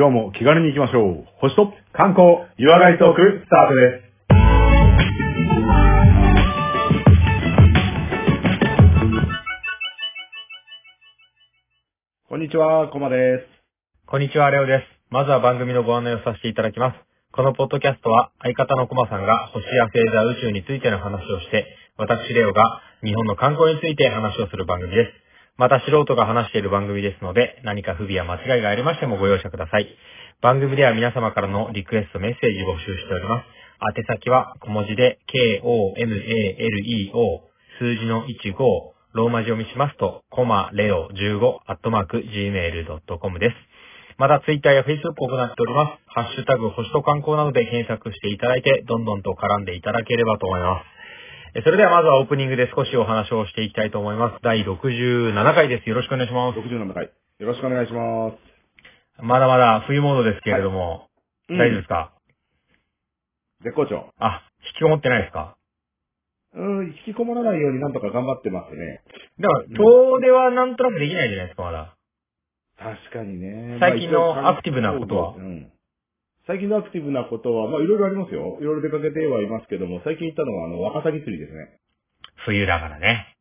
今日も気軽に行きましょう。星と観光、湯上がりトーク、スタートです。こんにちは、コマです。こんにちは、レオです。まずは番組のご案内をさせていただきます。このポッドキャストは相方のコマさんが星や星座宇宙についての話をして、私レオが日本の観光について話をする番組です。また素人が話している番組ですので、何か不備や間違いがありましてもご容赦ください。番組では皆様からのリクエストメッセージを募集しております。宛先は小文字で k-o-m-a-l-e-o 数字の15ローマ字読みしますと、コマレオ15アットマーク gmail.com です。またツイッターやフェイスブックを行っております。ハッシュタグ星と観光などで検索していただいて、どんどんと絡んでいただければと思います。えそれではまずはオープニングで少しお話をしていきたいと思います。第67回です。よろしくお願いします。67回。よろしくお願いします。まだまだ冬モードですけれども、うん大丈夫ですか？絶好調。あ、引きこもってないですか？うん、引きこもらないようになんとか頑張ってますね。でも、遠出はなんとなくできないじゃないですか、まだ。確かにね。最近のアクティブなことはうん。最近のアクティブなことは、まあいろいろありますよ。いろいろ出かけてはいますけども、最近行ったのはあの、ワカサギ釣りですね。冬だからね。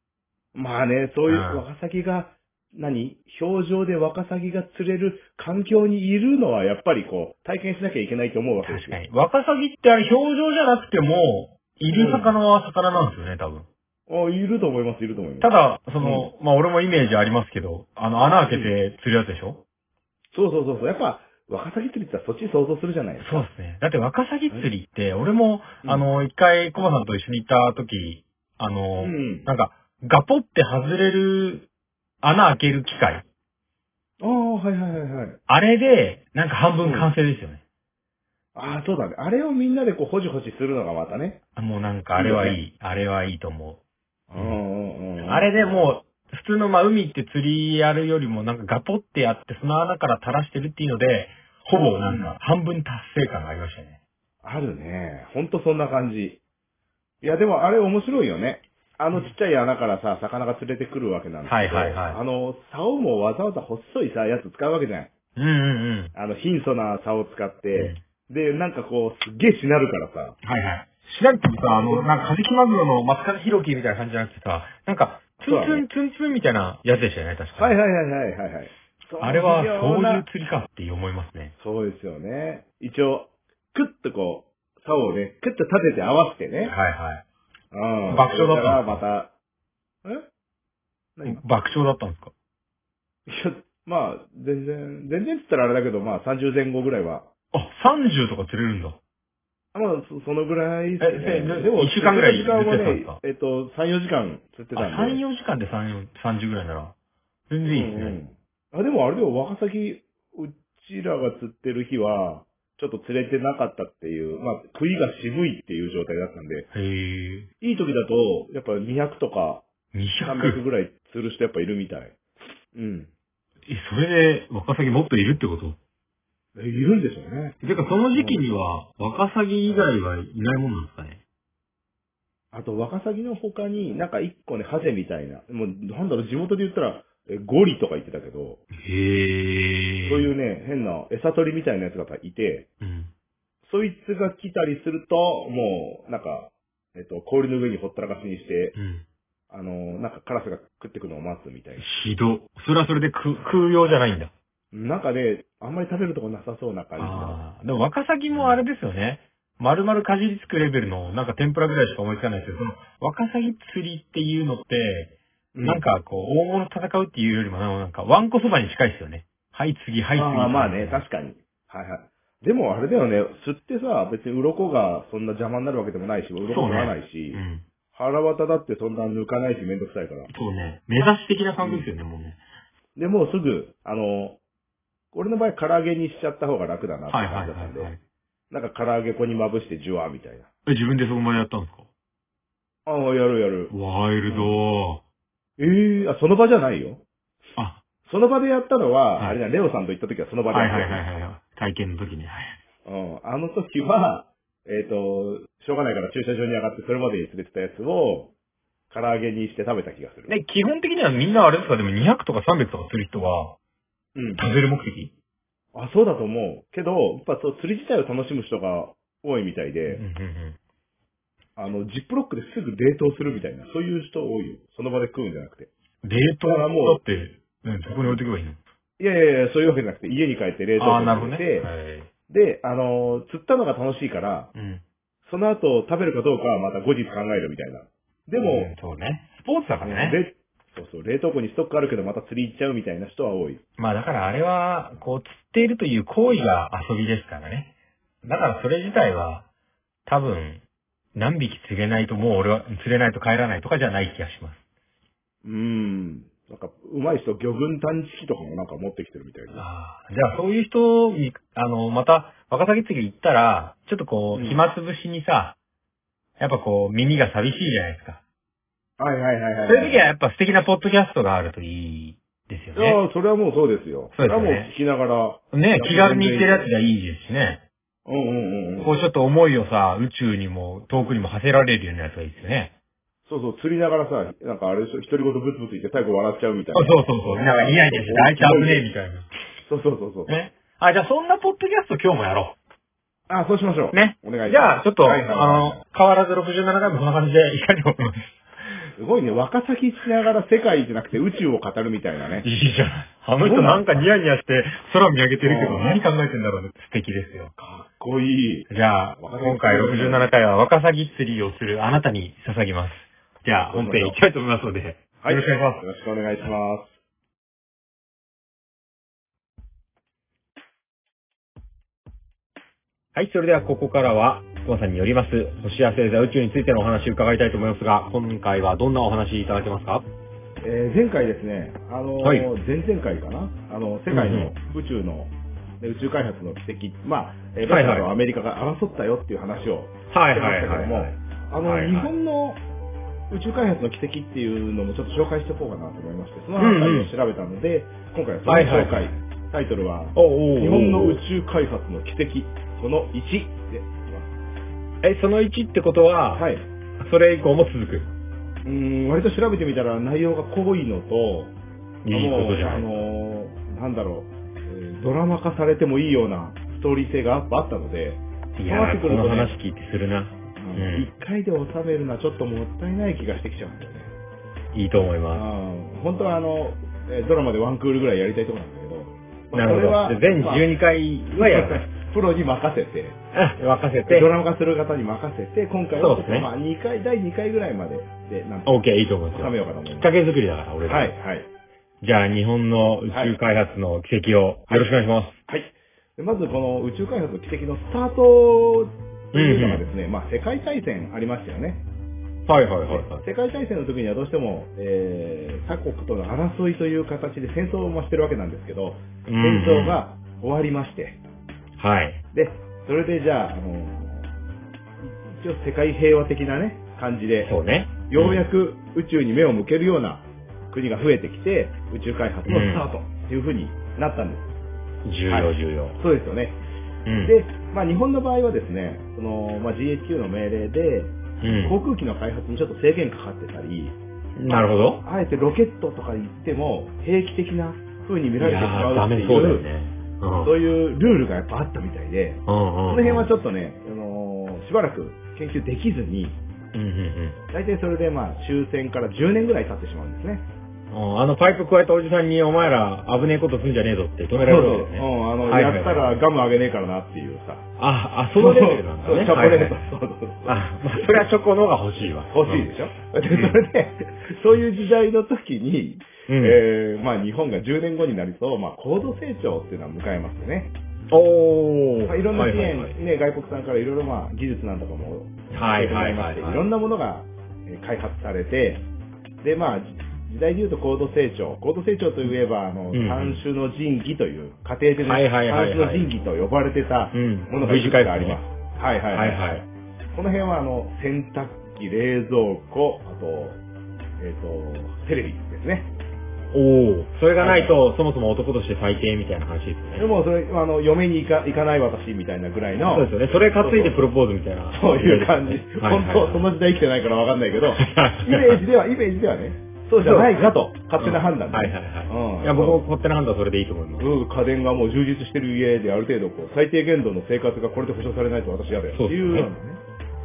まあね、そういううんワカサギが、何？表情でワカサギが釣れる環境にいるのはやっぱりこう、体験しなきゃいけないと思うわけですよ。確かに。ワカサギってあれ表情じゃなくても、いる魚は魚なんですよね、多分。あいると思います、いると思います。ただ、その、まあ俺もイメージありますけど、あの、穴開けて釣るやつでしょ、そうそうそうそう。やっぱ、ワカサギ釣りってそっち想像するじゃないですか。そうですね。だってワカサギ釣りって、俺も、うんあの、一回コマさんと一緒に行った時、あの、うん。なんか、ガポって外れる、穴開ける機械。ああ、はいはいはいはい。あれで、なんか半分完成ですよね。ああ、そうだね。あれをみんなでこう、ほじほじするのがまたね。あもうなんかあれはいい。いいあれはいいと思うんうんうん。う。あれでもう、普通のまあ海って釣りやるよりもなんかガポってやってその穴から垂らしてるっていうので、ほぼなんか半分達成感がありましたね。あるね。ほんとそんな感じ。いや、でもあれ面白いよね。あのちっちゃい穴からさ、魚が釣れてくるわけなんですけど、はいはいはいあの、竿もわざわざ細いさ、やつ使うわけじゃない。うんうんうん。あの、貧相な竿を使って、うんで、なんかこう、すっげえしなるからさ、はいはい。しなくてもさ、あの、なんかカジキマグロの松風弘樹みたいな感じじゃなくてさ、なんか、ツンツンツンツンみたいなやつでしたよね、確かに。はいはいはいはいはいはい。あれは、そうういう釣りかって思いますね。そうですよね。一応、クッとこう、竿をね、クッと立てて合わせてね。はいはい。うん。爆笑だったそれからまた、え？何爆笑だったんですか？いや、まあ、全然、全然って言ったらあれだけど、まあ30前後ぐらいは。あ、30とか釣れるんだ。まあ、そそのぐらいですねえででも、一週間ぐらい釣ってたんですか、ねえっと、3、4時間釣ってあ、たんで。3、4時間で3、4 30ぐらいなら、全然いいですね。うんうんあ、でもあれでも、ワカサギ、うちらが釣ってる日は、ちょっと釣れてなかったっていう、まあ、食いが渋いっていう状態だったんで、へえ。いい時だと、やっぱ200とか300 200? ぐらい釣る人やっぱいるみたい。うん。え、それで、ワカサギもっといるってこと？えいるんでしょうね。てか、その時期には、ワカサギ以外はいないもんなんですかね？あと、ワカサギの他に、なんか一個ね、ハゼみたいな。もう、なんだろう、地元で言ったら、えゴリとか言ってたけど、へえ。そういうね、変な餌取りみたいなやつがいて、うん。そいつが来たりすると、もう、なんか、えっと、氷の上にほったらかしにして、うん。あの、なんかカラスが食ってくのを待つみたいな。ひど。それはそれで食う食うようじゃないんだ。なんかね、あんまり食べるとこなさそうな感じの。ああ。でもワカサギもあれですよね。丸々かじりつくレベルの、なんか天ぷらぐらいしか思いつかないですけど、その、ワカサギ釣りっていうのって、うなん、かこう、大物戦うっていうよりも、なんか、ワンコそばに近いですよね。はい、次、はい、次。ああまあね、確かに。はいはい。でもあれだよね、釣ってさ、別に鱗がそんな邪魔になるわけでもないし、鱗もならないし、うん。腹渡だってそんな抜かないしめんどくさいから。そうね。目指し的な感じですよね、もうね。で、もうすぐ、あの、俺の場合唐揚げにしちゃった方が楽だなってはいはい感じだったんで、はいはい。なんか唐揚げ粉にまぶしてジュワーみたいな。え、自分でそこまでやったんですか？ああ、やるやる。ワイルドええあ、その場じゃないよ。あ、その場でやったのは、はいあれだ、レオさんと行った時はその場ではいやったよはいはいはい。体験の時に。はい。うん。あの時は、えっ、と、しょうがないから駐車場に上がってそれまでに連れてたやつを、唐揚げにして食べた気がする。で、基本的にはみんなあれですか？でも200とか300とかする人は、うん。食べる目的？ああ、そうだと思う。けど、やっぱそう、釣り自体を楽しむ人が多いみたいで、うんうんうんあの、ジップロックですぐ冷凍するみたいな、そういう人多いよ。その場で食うんじゃなくて。冷凍だからもうだって、うん、そこに置いとけばいいの？いやいやいや、そういうわけじゃなくて、家に帰って冷凍庫ああ、なるほどね。に入れて、はい。で、あの、釣ったのが楽しいから、うん。その後食べるかどうかはまた後日考えるみたいな。でも、うんそうね。スポーツだからね。れそうそう、冷凍庫にストックあるけどまた釣り行っちゃうみたいな人は多い。まあだからあれは、こう、釣っているという行為が遊びですからね。だからそれ自体は、多分、何匹釣れないともう俺は釣れないと帰らないとかじゃない気がします。うーん。なんか、上手い人、魚群探知機とかもなんか持ってきてるみたいで。ああ、じゃあそういう人に、あの、また、ワカサギ釣り行ったら、ちょっとこう、うん暇つぶしにさ、やっぱこう、耳が寂しいじゃないですか。はいはいはいはい。そういう時はやっぱ素敵なポッドキャストがあるといいですよいやね。それはもうそうですよ。そうですよねれはもう聞きながら、ね、気軽に行ってるやつがいいですしね。うんうんうんうん。こうちょっと思いをさ、宇宙にも遠くにも馳せられるようなやつがいいですよね。そうそう、釣りながらさ、なんかあれでしょ、独り言ブツブツ言って最後笑っちゃうみたいあな。そうそうそう。なんかニヤニヤして、あいつ危ねえみたいな。そうそうそうそう。ね。あ、じゃあそんなポッドキャスト今日もやろあ、そうしましょう。う。ね。お願いします。じゃあ、ちょっと、はいはいはいあの、変わらず67回もこんな感じでいかにも。すごいね、若崎しながら世界じゃなくて宇宙を語るみたいなね。いいじゃん。あの人なんかニヤニヤして空見上げてるけどうん何考えてんだろうね。素敵ですよ。かっこいい。じゃあ、今回67回はワカサギ釣りをするあなたに捧げます。じゃあ、本編行きたいと思いますので、はい。よろしくお願いします。よろしくお願いします。はい、それではここからは、コマさんによります、星や星座宇宙についてのお話を伺いたいと思いますが、今回はどんなお話いただけますか？えー前回ですね、あのーはい。前々回かな？あの、世界の宇宙の、ね宇宙開発の奇跡、まあ、えーロシアとアメリカが争ったよっていう話をはしてましたけども、あの、はいはい。日本の宇宙開発の奇跡っていうのもちょっと紹介していこうかなと思いまして、そのあたりを調べたので、今回はその紹介、はい。タイトルは、おお日本の宇宙開発の奇跡、その1でえ、その1ってことは、す。はい。それ以降も続く。うーん、割と調べてみたら内容が濃いのと、いいことじゃない。あのーなんだろう、えードラマ化されてもいいようなストーリー性があったので、いやー、この話聞いてするな。ん一回で収めるのはちょっともったいない気がしてきちゃうんだよね。いいと思いあまー本当はあの、えードラマでワンクールぐらいやりたいところなんだけど、す。なるほど。で全12回まあはやる。プロに任せて、あ、任せてド。ラマ化する方に任せて、今回はねまあ2回、第2回ぐらいまでで、なんと OK、いいと思いますよ。収めようかと思いきっます。かけ作りだから、俺ら。はい、はい。じゃあ、日本の宇宙開発の奇跡をよろしくお願いします。はい。でまずこの宇宙開発の奇跡のスタートというのがですね、まあ世界大戦ありましたよね。はいはいはいはい。世界大戦の時にはどうしても、えー、他国との争いという形で戦争をしてるわけなんですけど、戦争が終わりまして、はい。で、それでじゃあ、あの、一応世界平和的なね、感じで、そうね。ようやく宇宙に目を向けるような国が増えてきて、宇宙開発のスタートっていう風になったんです。重はい要重要。そうですよね。うん。で、まあ日本の場合はですね、その、まあ GHQ の命令で、うん航空機の開発にちょっと制限かかってたり、なるほど。あえてロケットとか言っても、兵器的な風に見られてしまうっていう、メそうだよね。うん。そういうルールがやっぱあったみたいで。その辺はちょっとね、あのーしばらく研究できずに、うんうんうん。大体それでまあ終戦から10年ぐらい経ってしまうんですね。あのパイプ加えたおじさんにお前ら危ねえことすんじゃねえぞって止められるわけですね。うん、あの、はいはいはいやったらガムあげねえからなっていうさ。あ、あ、そのレベルなんだね。チョコレート、そうそうそう。あ、まあ、それはチョコの方が欲しいわ。欲しいでしょ、で、それで、そういう時代の時に、うんえー、まあ日本が10年後になると、まあ高度成長っていうのは迎えますよね。おー。まあ、いろんな支援、はいはいはいね、外国さんからいろいろまあ技術なんとかも、はいはいはいはいいろんなものがえー開発されて、で、まあ、時代で言うと高度成長。高度成長といえば、あの、うん三種の神器という、家庭でね、はいはいはいはい三種の神器と呼ばれてたうんものがいくつかあります。はいはいはいはい。この辺は、あの、洗濯機、冷蔵庫、あと、えっ、と、テレビですね。おー。それがないと、そもそも男として最低みたいな話ですよね。でも、それ、あの、嫁に行か行かない私みたいなぐらいの、そうですよね。それ担いでプロポーズみたいな。そういう感じ。はいはい本当、その時代生きてないからわかんないけど、イメージでは、イメージではね、そうじゃないかと、勝手な判断で。はいはいはい。うんいや、僕も勝手な判断はそれでいいと思います。うん家電がもう充実してる家である程度こう、最低限度の生活がこれで保障されないと私嫌だよそうですねいうようなね。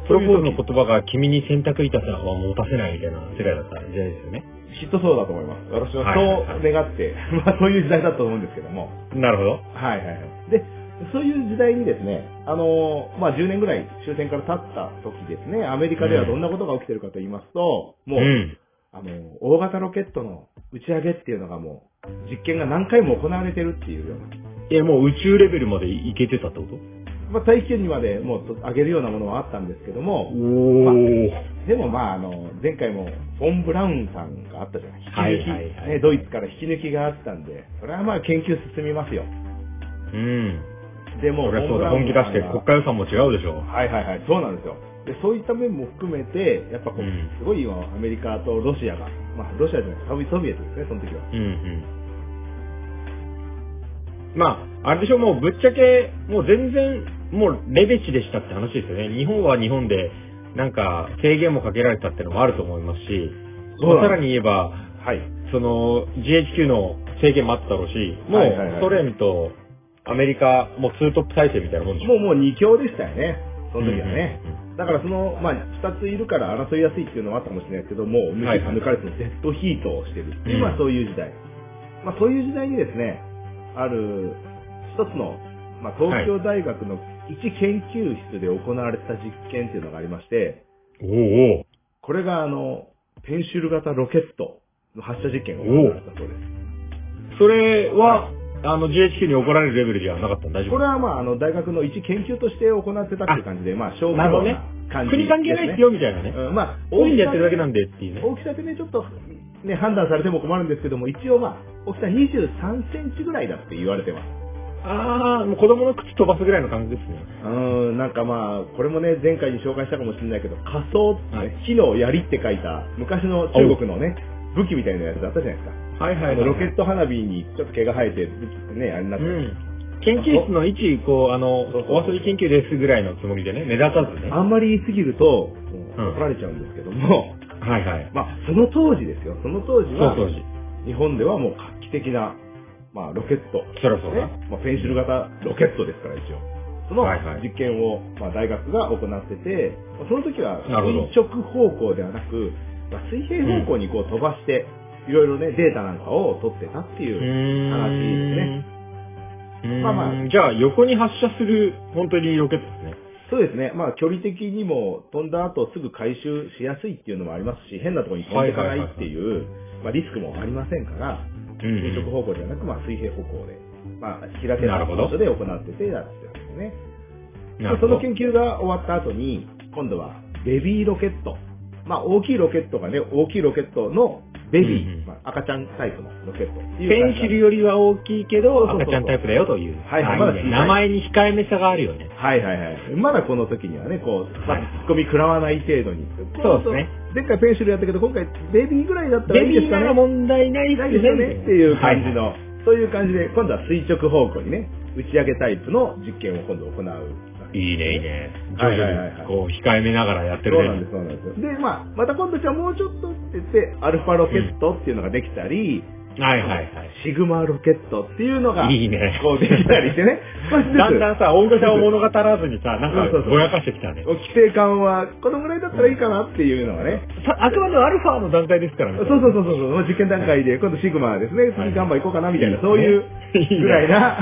プロポーズの言葉が君に洗濯板さは持たせないみたいな世界だった時代ですよね。きっとそうだと思います。私はそう願って、まあそういう時代だと思うんですけども。なるほど。はいはいはい。で、そういう時代にですね、あのーまあ10年ぐらい終戦から経った時ですね、アメリカではどんなことが起きてるかと言いますと、もう、ん。あのー大型ロケットの打ち上げっていうのがもう、実験が何回も行われてるっていうような。いや、もう宇宙レベルまでいけてたってこと？まあ大気圏にまでもう上げるようなものはあったんですけども、おー。でもまああの、前回もフォン・ブラウンさんがあったじゃない？引き抜き、はいはいはいね、ドイツから引き抜きがあったんで、それはまあ研究進みますよ。うん。でも、そそうだ、本気出して国家予算も違うでしょ。はいはいはい、そうなんですよ。で、そういった面も含めて、やっぱこう、うんすごい今、アメリカとロシアが、まあ、ロシアじゃない、ソビエトですね、その時は。うんうん。まあ、あれでしょ、もうぶっちゃけ、もう全然、もうレベチでしたって話ですよね。日本は日本で、なんか制限もかけられたっていうのもあると思いますし、そうさらに言えば、はい。その GHQ の制限もあっただろうし、もうソ連とアメリカ、もうツートップ体制みたいなもんでしょ。もうもう二強でしたよね、その時はね。うんうんうんだからその、まあ、二ついるから争いやすいっていうのはあったかもしれないですけども、抜かれてのデッドヒートをしてるっていう、うんまあそういう時代。まあそういう時代にですね、ある一つの、まあ東京大学の一研究室で行われてた実験っていうのがありまして、おうおうこれがあの、ペンシル型ロケットの発射実験が行われたそうです。それは、あの GHQ に怒られるレベルではなかったん大丈夫これはまあ、あの、大学の一研究として行ってたっていう感じで、まあ、小規模なるほどねな感じ国関係ないですよ、みたいなね。うん、まあ、個人でやってるだけなんでっていうね。大きさでね、ちょっと、ね、判断されても困るんですけども、一応まあ、大きさ23センチぐらいだって言われてます。ああ、もう子供の口飛ばすぐらいの感じですね。うーん、なんかまあ、これもね、前回に紹介したかもしれないけど、仮想ってね、はい火の槍って書いた、昔の中国のね、武器みたいなやつあったじゃないですか。はいはい、あのロケット花火にちょっと毛が生えて、ね、あれになってるうん。研究室の位置、こう、あの、お遊び研究ですぐらいのつもりでね、目立たずね。あんまり言いすぎると、うん怒られちゃうんですけども、はいはい。まあ、その当時ですよ。その当時は、そう当時。日本ではもう画期的な、まあ、ロケット。そりゃそうだね。まあ、ペンシル型ロケットですから、一応。その実験を、まあ、大学が行ってて、まあその時は垂直方向ではなく、まあ、水平方向にこう飛ばして、いろいろね、データなんかを取ってたっていうう話ですね。まあまあじゃあ、横に発射する、本当にロケットですね。そうですね。まあ、距離的にも飛んだ後すぐ回収しやすいっていうのもありますし、変なところに飛んでいかないっていう、まあ、リスクもありませんから、垂直方向ではなく、まあ、水平方向で、まあ、開けた場所で行っててやってたんですね。その研究が終わった後に、今度はベビーロケット。まあ、大きいロケットがね、大きいロケットのベビー、うんうんまあ、赤ちゃんタイプのロケットペンシルよりは大きいけど、赤ちゃんタイプだよという。はいはいあまだ名前に控えめさがあるよね。はいはいはい。まだこの時にはね、こう、まあはい、ツッコミ食らわない程度に。そうですね。前回ペンシルやったけど、今回ベビーぐらいだったらベビーないいですかね。ら問題ないですよねっていう感じはいの、そういう感じで、今度は垂直方向にね、打ち上げタイプの実験を今度行う。いいね、いいね。徐々に、こう、控えめながらやってるね。そうなんです、そうなんです。で、まあ、また今度じゃあもうちょっとって言って、アルファロケットっていうのができたり、はいはいはい。シグマロケットっていうのが、いいねこうできたりしてね。だんだんさ、大御所を物語らずにさ、なんかそうそうそうぼやかしてきたね。規定感は、このぐらいだったらいいかなっていうのがね。さあくまでアルファの段階ですからね。そうそうそうそう実験段階で、今度シグマですね、次ガンバ行こうかなみたいな、はいそういうぐらいな、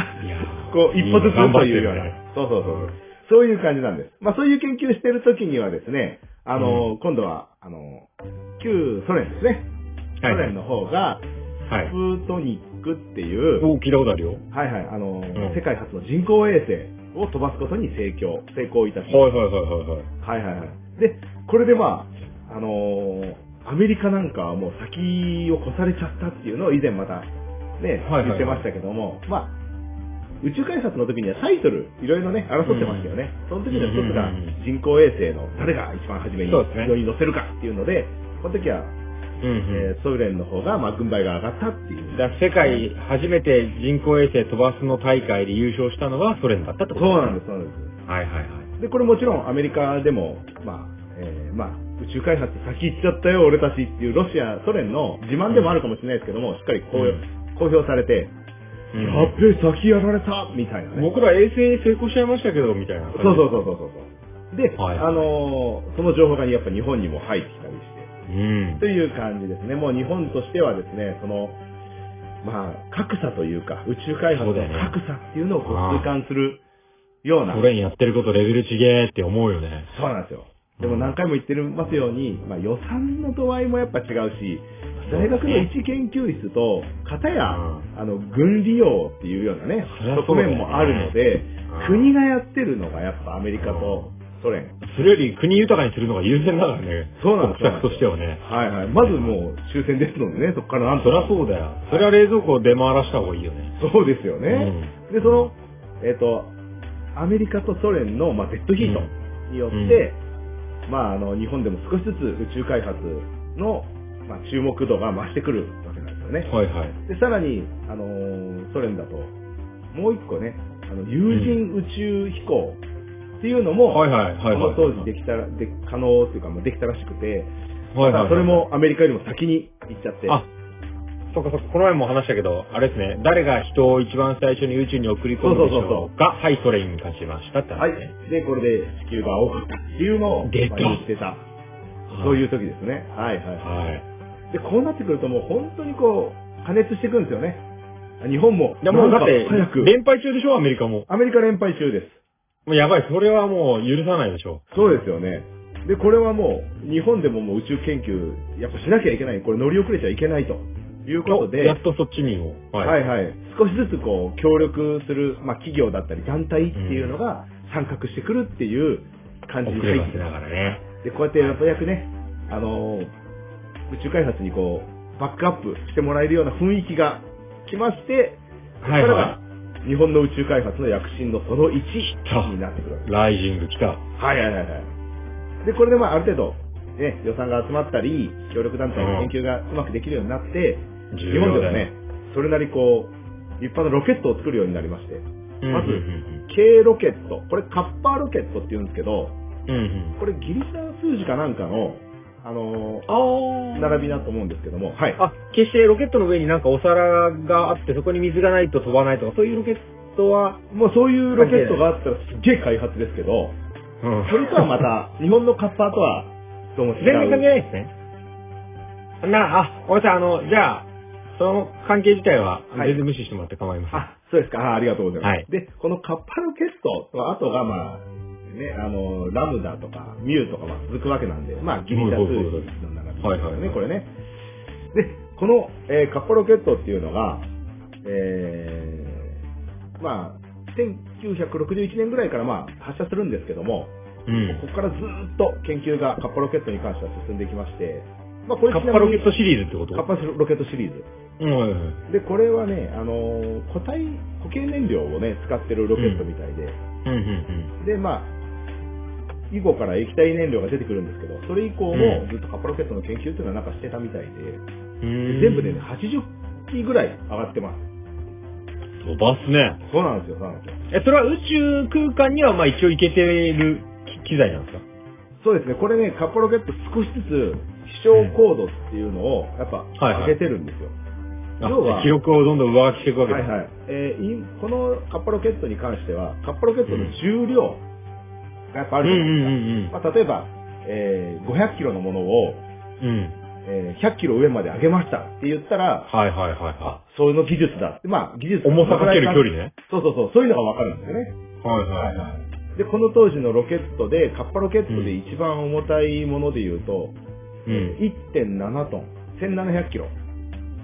こう、一歩ずつというような。そうそうそう。そういう感じなんです。まあそういう研究してる時にはですね、あの、今度は、あの、旧ソ連ですね。ソはい連の方が、はいプ。ートニックっていう、お聞いたことあるよ。はいはい、あの、ん世界初の人工衛星を飛ばすことに成功、成功いたしました。はいはいはいはいはい。はいはいはい。で、これでまあ、あのーアメリカなんかはもう先を越されちゃったっていうのを以前またね、はいはいはい言ってましたけども、まあ、宇宙開発の時にはタイトル、いろいろね、争ってましたよね。その時の一つが人工衛星の誰が一番初めにそうですね世に乗せるかっていうので、この時は。えーソ連の方がまあ軍配が上がったっていう。だ世界初めて人工衛星飛ばすの大会で優勝したのはソ連だったってことそうなんです、そうなんです。はいはいはい。で、これもちろんアメリカでも、まあ、えーまあ、宇宙開発先行っちゃったよ、俺たちっていうロシア、ソ連の自慢でもあるかもしれないですけども、しっかり公表されて、うんやっべえ、先やられたみたいなね。僕ら衛星成功しちゃいましたけど、みたいな。そうそうそうそうそう。で、はいあのーその情報がやっぱ日本にも入ってきたりして、うん。という感じですね。もう日本としてはですね、その、まあ、格差というか、宇宙開発の格差っていうのをこう痛感するような、ソ連やってることレベルちげーって思うよね。そうなんですよ。でも何回も言ってますように、まあ予算の度合いもやっぱ違うし、大学の一研究室と、片や、うんあの、軍利用っていうようなね側面もあるので、うん国がやってるのがやっぱアメリカとソ連。それより国豊かにするのが優先だからね。そうなんです国策としてはね。はいはい。まずもう終戦ですのでね、そこからなんとそりゃそうだよ。それは冷蔵庫を出回らした方がいいよね。そうですよね。で、その、えっ、と、アメリカとソ連の、まあ、デッドヒートによって、まあ、あの、日本でも少しずつ宇宙開発の、まあ、注目度が増してくるわけなんですよね。はいはい。で、さらに、あのーソ連だと、もう一個ね、あの、有人宇宙飛行っていうのも、はいはいはいはい。その当時できたら、で、可能っていうか、まあ、できたらしくて、はいはいはい。それもアメリカよりも先に行っちゃって、あ、そうかそうか、この前も話したけど、あれですね、誰が人を一番最初に宇宙に送り込むでしょうか、はい、それに勝ちましたってはい話ね。。で、これで地球が多かったっていうのを、言ってた。そういう時ですね。はいはい。はい。で、こうなってくるともう本当にこう、加熱していくんですよね。日本も。いやもうだって早、く。連敗中でしょ、アメリカも。アメリカ連敗中です。もうやばい、それはもう許さないでしょ。そうですよね。で、これはもう、日本でももう宇宙研究、やっぱしなきゃいけない。これ乗り遅れちゃいけないということで、やっとそっちにも。はいはい。少しずつこう、協力する、まあ企業だったり団体っていうのが参画してくるっていう感じに入ってながらね。で、こうやってやっぱやくね、あのー宇宙開発にこう、バックアップしてもらえるような雰囲気が来まして、はいこれがは日本の宇宙開発の躍進のその1たになってくるわけい。ライジング来た。はいはいはいはい。で、これでまあある程度、ね、予算が集まったり、協力団体の研究がうまくできるようになって、日本ではね、それなりこう、立派なロケットを作るようになりまして、まず軽ロケット、これカッパーロケットって言うんですけど。これギリシャ数字かなんかの、あのー並びだと思うんですけども、はい。あ、決してロケットの上になんかお皿があって、そこに水がないと飛ばないとか、そういうロケットは、もうそういうロケットがあったらすっげえ開発ですけど、うんそれとはまた、日本のカッパーとは、どうも違う。全然関係ないですね。な、あ、ごめんなさい、あの、じゃあ、その関係自体ははい全然無視してもらって構いません。あ、そうですか。あありがとうございます。はいで、このカッパロケットと後がまあ、ね、あの、ラムダとかミューとかまあ続くわけなんで、まあギリシャ数字の並びですよね、はいはいはいこれね。で、この、えーカッパロケットっていうのが、えー、まあ、1961年ぐらいからまあ発射するんですけども、うん。ここからずーっと研究がカッパロケットに関しては進んでいきまして、まあこれカッパロケットシリーズってこと？カッパロケットシリーズ。で、これはね、あのー固体、固形燃料をね、使ってるロケットみたいで、うんうんで、まあ、以後から液体燃料が出てくるんですけど、それ以降もうんずっとカッパロケットの研究っていうのはなんかしてたみたいで、うん。全部でね、80機ぐらい上がってます。飛ばすね。そうなんですよ、そうなんですよ。え、それは宇宙空間にはまあ一応行けてる機機材なんですか？そうですね、これね、カッパロケット少しずつ飛翔高度っていうのをやっぱはいはい上げてるんですよ。あ要は記録をどんどん上書きしていくわけです。はいはい。えーいこのカッパロケットに関しては、カッパロケットの重量がやっぱあるじゃないですか。んまあ、例えば、えー500キロのものを、うん。えー100キロ上まで上げましたって言ったら、はいはいはいはあ、そういうの技術だって、まあ、技術い。重さかける距離ね。そうそうそう、そういうのがわかるんですよね。はいはいはい。で、この当時のロケットで、カッパロケットで一番重たいもので言うと、うん。1.7トン、1700キロ。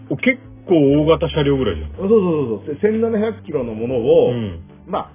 お結構大型車両ぐらいじゃん。そうそうそうそう、1700キロのものを、うん。まあ、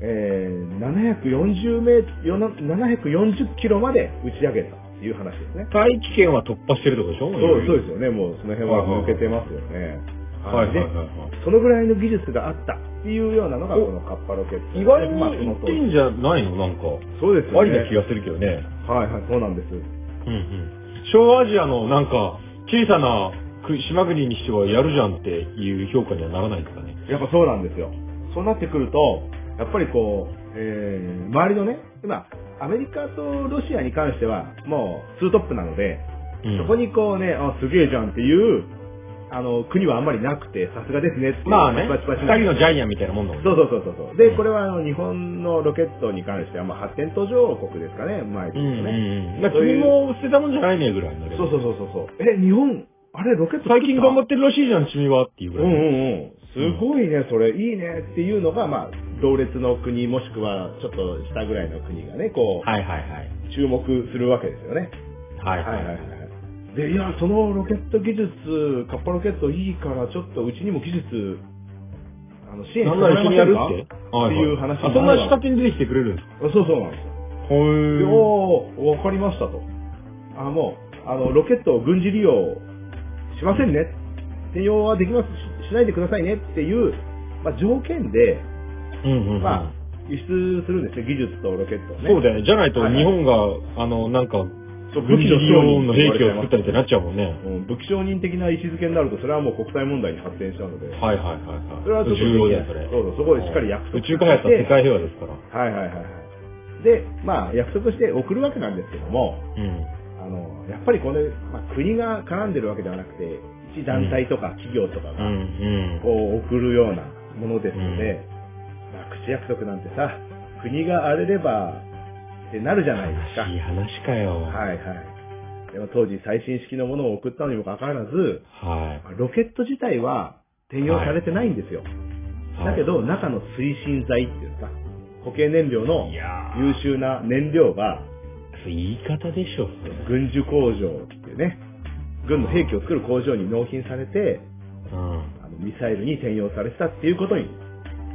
えー、740メーよな740キロまで打ち上げたっていう話ですね。大気圏は突破してるってことでしょ？そうそうですよね。もうその辺は抜けてますよね。ではいはいはいはい。そのぐらいの技術があったっていうようなのがこのカッパロケット。意外に言ってんじゃないの？なんか。そうですよね。ありな気がするけどね。はいはい、そうなんです。うんうん。小アジアのなんか、小さな国島国にしてはやるじゃんっていう評価にはならないですかね。やっぱそうなんですよ。そうなってくると、やっぱりこう、えー、周りのね、今、アメリカとロシアに関しては、もう、ツートップなので、うんそこにこうね、あ、すげえじゃんっていう、あの、国はあんまりなくて、さすがですねまあね、パチパチ二パチ人のジャイアンみたいなもんだもんね。そうそうそうそう。で、うんこれはあの日本のロケットに関しては、まあ、発展途上国ですかね、前でうんうん言うとね。うん。まあ、君も捨てたもんじゃないねぐらいになる。そうそうそうそうそう。え、日本、あれ、ロケット最近頑張っってるらしいじゃん、君はっていうぐらい。うんうんうん。すごいね、それ、いいねっていうのが、まあ、同列の国、もしくはちょっと下ぐらいの国がね、こう、はいはいはい。注目するわけですよね。はいはいいははいはい。で、いや、そのロケット技術、カッパロケットいいから、ちょっとうちにも技術、あの、支援してなんなら一緒にやるもらえって？ませんかっていう話あ、そんな仕掛けに出てきてくれるんですか？あそうそうなんですよ。ほでー。おー、わかりましたと。あ、もう、あの、ロケットを軍事利用しませんね。転用はできますししないでくださいねっていう、まあ、条件で、うんうんうん。まあ、輸出するんですよ、技術とロケットをね。そうだよね。じゃないとはいはい日本が、あの、なんか、武器の利用の兵器を作ったりってなっちゃうもんね。うん、武器承認的な位置づけになると、それはもう国際問題に発展しちゃうので、はいはいはいはい。それはちょっと重要だよ、それ。そうそうそこでしっかり約束宇宙開発は世界平和ですから。はいはいはいはい。で、まあ、約束して送るわけなんですけども、うん。あの、やっぱりこれ、まあ、国が絡んでるわけではなくて、一団体とか企業とかうんが、うん。こう、送るようなものですので、まあ、口約束なんてさ、国が荒れれば、ってなるじゃないですか。いい話かよ。はいはい。でも当時最新式のものを送ったのにもかかわらず、はロケット自体は転用されてないんですよ。い。だけど、中の推進剤っていうか、固形燃料の優秀な燃料が、ー、言い方でしょ。軍需工場っていうね、軍の兵器を作る工場に納品されて、うん。あのミサイルに転用されてたっていうことに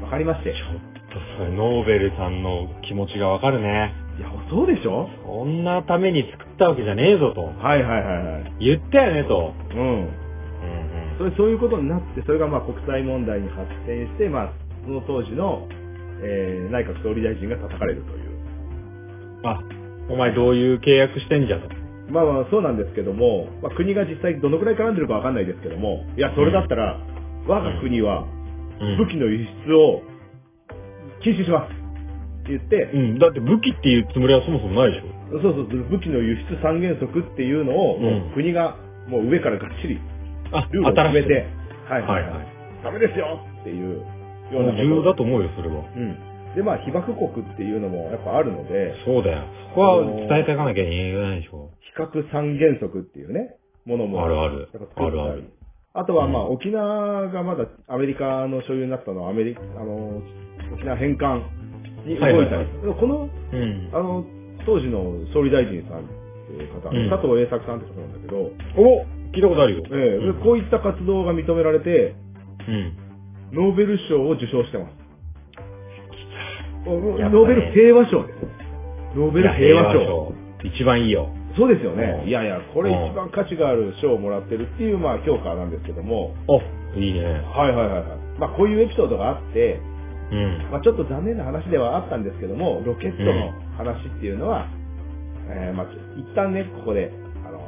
分かりまして。いちょっとそれ、ノーベルさんの気持ちがわかるね。や、そうでしょ？そんなために作ったわけじゃねえぞと。はいはいはいはい。言ったよねと。うん。うんそれそういうことになって、それがまあ国際問題に発展して、まあ、その当時の、えー内閣総理大臣が叩かれるという。うん。あ、お前どういう契約してんじゃと。まあまあそうなんですけども、まあ、国が実際どのくらい絡んでるかわかんないですけども、いや、それだったら、我が国はうん武器の輸出を禁止しますって言って、うん。だって武器っていうつもりはそもそもないでしょ。そうそうそう、武器の輸出三原則っていうのを、国がもう上からがっちりあ、ルールを決めて、はいはいはい。ダメですよっていうような重要だと思うよ、それは。うん。で、まあ、被爆国っていうのもやっぱあるので、そうだよ。そこは伝えていかなきゃいけないでしょ。比較三原則っていうね、ものも。あるあるあるあるあとは、まあ、うん沖縄がまだアメリカの所有になったのは、アメリカ、あの、沖縄返還に動いたり。はいはいはいこの、うん。あの、当時の総理大臣さんっていう方、うん佐藤栄作さんって方なんだけど、お聞いたことあるよ。ええでこういった活動が認められて、うん。ノーベル賞を受賞してます。ノーベル平和賞です。ノーベル平和賞。賞。一番いいよ。そうですよね。うんいやいや、これ一番価値がある賞をもらってるっていう、まあ、評価なんですけども、おいいね。はいはいはいはい。まあ、こういうエピソードがあって、うん。まあ、ちょっと残念な話ではあったんですけども、ロケットの話っていうのは、えーまあ、一旦ね、ここで、あの、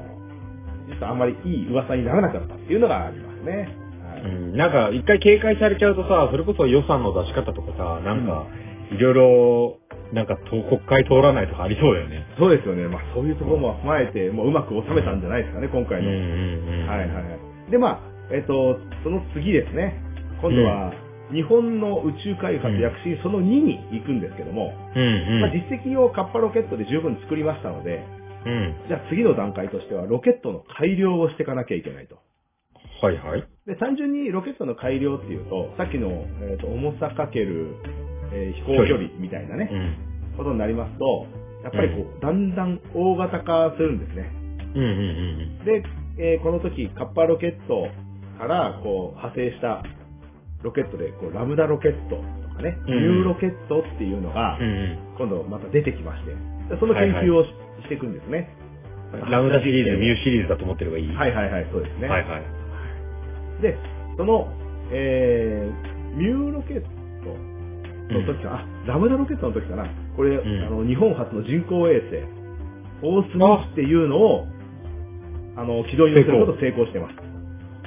実はあんまりいい噂にならなかったっていうのがありますね。はいうん、なんか、一回警戒されちゃうとさ、それこそ予算の出し方とかさ、なんか、いろいろ、なんか、と国会通らないとかありそうだよね。そうですよね。まあ、そういうところも踏まえて、もううまく収めたんじゃないですかね、今回の。うんうん。はいはいはい。で、まあ、えっ、と、その次ですね。今度は、日本の宇宙開発うん躍進その2に行くんですけども、うんうん。まあ、実績をカッパロケットで十分作りましたので、うん。じゃあ次の段階としてはロケットの改良をしていかなきゃいけないと。はいはい。で、単純にロケットの改良っていうと、さっきの、えーと重さかける、えー飛行距離みたいなね、うん。ことになりますと、やっぱりこう、だんだん大型化するんですね。うんうんうんで、えーこの時、カッパロケットからこう派生したロケットで、こうラムダロケットとかね、うんニューロケットっていうのが今度また出てきまして、でその研究をし,、ていくんですね。うん。ラムダシリーズ、ミューシリーズだと思ってればいい。はいはいはい、そうですね。はいはい。で、その、えー、ミューロケットの時かな、あ、ラムダロケットの時かな、これ、んあの、日本初の人工衛星、オースっていうのを、あの、軌道に乗せること成功してます。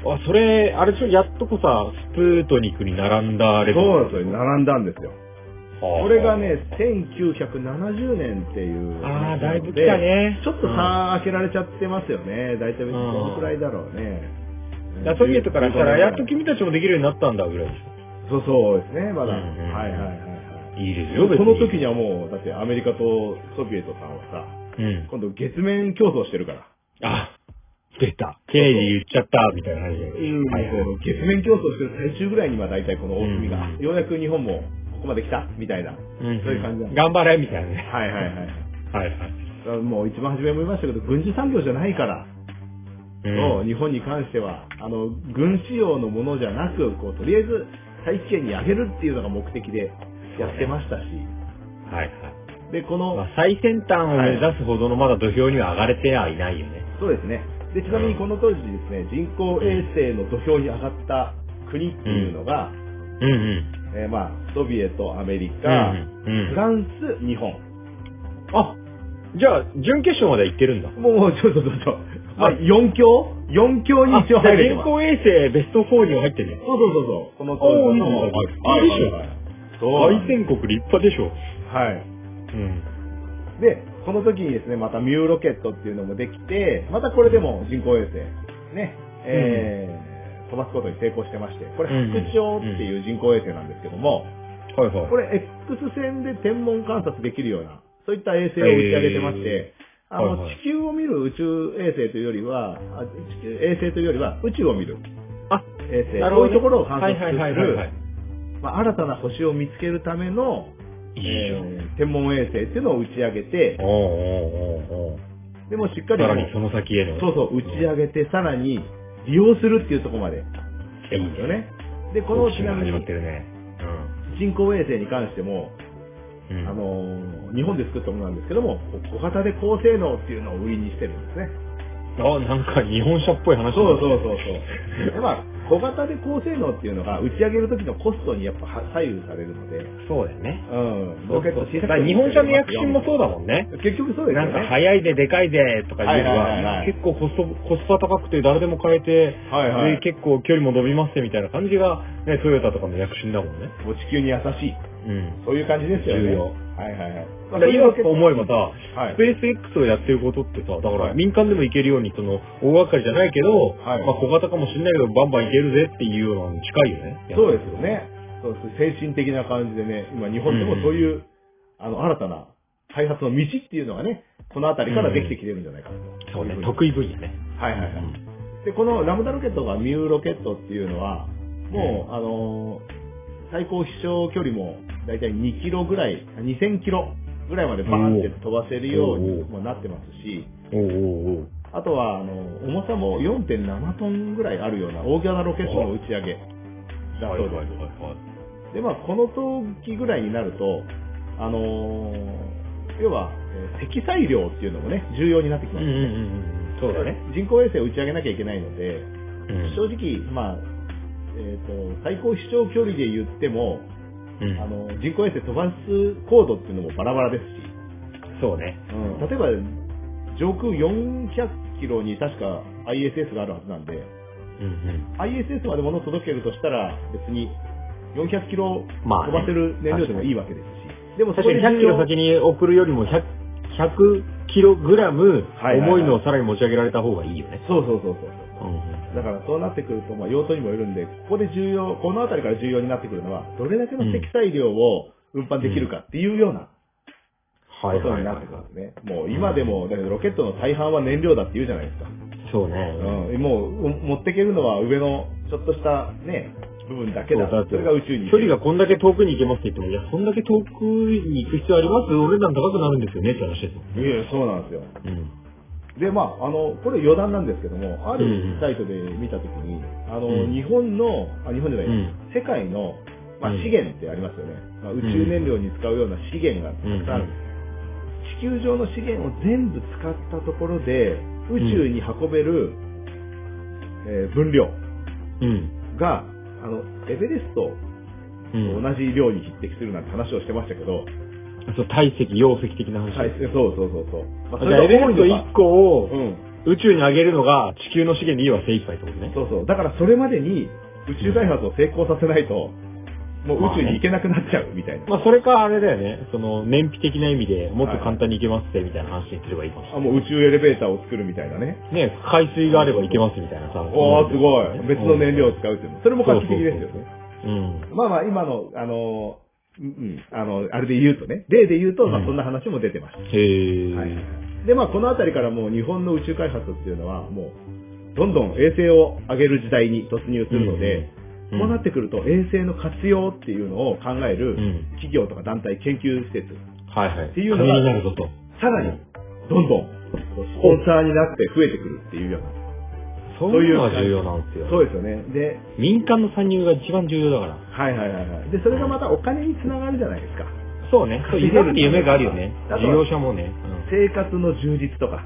あ、それ、あれでしょ、やっとこさ、スプートニクに並んだレベルそうなんですよ、並んだんですよ。これがね、1970年っていう。ああ、だいぶ来たね。ちょっと差開けられちゃってますよね。大体どのくらいだろうね。だソビエトからしたら、やっと君たちもできるようになったんだ、ぐらいでしそうそうですね、まだ。うんうんはいはいはいはい。ょ。いいですよ、別こに。の時にはもう、だってアメリカとソビエトさんはさ、うん。今度月面競争してるから。あ、出た。ケネディ言っちゃった、みたいな話で。はいはいこう月面競争してる最中ぐらいには大体この大隅が、うんようやく日本もここまで来たみたいな。うんそういう感じなんで頑張れ、みたいなね。はいはいはい。はいはい。もう一番初めも言いましたけど、軍事産業じゃないから、うん。日本に関しては、あの、軍事用のものじゃなく、こう、とりあえず大気圏に上げるっていうのが目的でやってましたし、はいはい。で、この、まあ、最先端を目指すほどのまだ土俵には上がれてはいないよね。そうですね。で、ちなみにこの当時ですね、人工衛星の土俵に上がった国っていうのが、うんうん。えーまあ、ソビエト、アメリカ、うんうんフランス、日本。あ、じゃあ、準決勝まで行ってるんだ。もう、もうちょっとちょっと、まあ、あ4強 ?4 強に一応入れて人ます。工衛星ベスト4には入ってるね。そうそうそうそう。このおーいねはいいいでしょはいはいそうなん大です。戦国立派でしょ。はい。うん。で、この時にですね、またミューロケットっていうのもできて、またこれでも人工衛星、ね、えー飛ばすことに成功してまして、これうん白鳥っていう人工衛星なんですけども、はいはい。これ X 線で天文観察できるような、そういった衛星を打ち上げてまして、あの、はいはい地球を見る宇宙衛星というよりは、あ地球衛星というよりは宇宙を見るあ、衛星、そういうところを観は察するい。、まあ、新たな星を見つけるための。えー天文衛星っていうのを打ち上げて、おうおうおうおうでもしっかりさらにその先への。そうそう、打ち上げて、さらに利用するっていうところまで来てますよね。で、このちなみに。人工衛星に関しても、うん。うんあのー日本で作ったものなんですけども、こ小型で高性能っていうのを売りにしてるんですね。あ、なんか日本車っぽい話そうそうそうそう。で、まあ、小型で高性能っていうのが打ち上げる時のコストにやっぱは左右されるので、そうだよね。うん、ロケット小さ日本車の躍進もそうだもんね。結局そうですよなんかね。速いででかいでとかいうよりは結構コスト、コスパ高くて誰でも買えて、はいはいで結構距離も伸びますみたいな感じが、ね、トヨタとかの躍進だもんね。もう地球に優しい。うん。そういう感じですよね。重要はいはいはい。だから今思えばさ、はいスペース X をやってることってさ、だかはいら民間でも行けるように、その、大掛かりじゃないけど、はいまあ小型かもしれないけど、バンバン行けるぜっていうようなのに近いよね。そうですよね。そう精神的な感じでね、今日本でもそういう、あの、新たな開発の道っていうのがね、この辺りからできてきてるんじゃないかと。そうね、得意分野ね。はいはいはい。で、このラムダロケットがミューロケットっていうのは、もう、あのー最高飛翔距離もだいたい2キロぐらい、2000キロぐらいまでバーンって飛ばせるようおにーもなってますし、あとは、あの、重さも4.7トンぐらいあるような大型なロケットの打ち上げだそうです。はい。で、まあ、この時ぐらいになると、あのー要は、えー積載量っていうのもね、重要になってきますよね。うんうんうんうん。そうだね。人工衛星を打ち上げなきゃいけないので、うん正直、まあ、えっ、と、最高飛翔距離で言っても、うんあの、人工衛星飛ばす高度っていうのもバラバラですし、そうね。うん、例えば、上空400キロに確か ISS があるはずなんで、うんうん。ISS まで物を届けるとしたら、別に400キロまあね飛ばせる燃料でもいいわけですし、でもそ確かに100キロ先に送るよりも100、100キログラム重いのをさらに持ち上げられた方がいいよね。そうそうそうそう。うんだからそうなってくると、まあ、用途にもよるんで、ここで重要、このあたりから重要になってくるのは、どれだけの積載量を運搬できるかっていうようなことになってくるんですね。もう今でも、だけどロケットの大半は燃料だって言うじゃないですか。そうね。うん、もう、持ってけるのは上のちょっとしたね、部分だけだ。それが宇宙に。距離がこんだけ遠くに行けますって言っても、いや、そんだけ遠くに行く必要あります？お値段高くなるんですよねって話ですもん。いやいやそうなんですよ。うん。で、まあ、あの、これ余談なんですけども、あるサイトで見たときに、あの、うん日本の、あ、日本じゃない、うん世界の、まあ、うん資源ってありますよね。まあ、宇宙燃料に使うような資源がたくさんある。地球上の資源を全部使ったところで、宇宙に運べる、えー分量うん。が、あの、エベレストうん。と同じ量に匹敵するなんて話をしてましたけど、そう、体積、容積的な話。はい、そうそうそうそう。まあじゃあ、エベレストが1個をうん。宇宙に上げるのが地球の資源でいいは精一杯ってことね。そうそう。だからそれまでに宇宙開発を成功させないと、もう宇宙に行けなくなっちゃうみたいな。まあ、それかあれだよね。その、燃費的な意味でもっと簡単に行けますってみたいな話にすればいいかもしれあ、もう宇宙エレベーターを作るみたいなね。ない。ね、海水があれば行けますみたいなさ。おー、すごい。別の燃料を使うっていうの。それも画期的ですよね。うん。まあまあ、今の、あの、うんうん、あの、あれで言うとね、例で言うと、まあうんそんな話も出てました。へー。はい。で、まあこのあたりからもう日本の宇宙開発っていうのは、もう、どんどん衛星を上げる時代に突入するので、うんこうなってくると衛星の活用っていうのを考えるうん企業とか団体、研究施設、はいはい。っていうのが。さらに、どんどん、スポンサーになって増えてくるっていうような。そういうのが重要なんですよ。そうですよね。で、民間の参入が一番重要だから。はいはいはいはい。で、それがまたお金につながるじゃないですか。そうね。そう、今まで夢があるよね。事業者もね。生活の充実とか、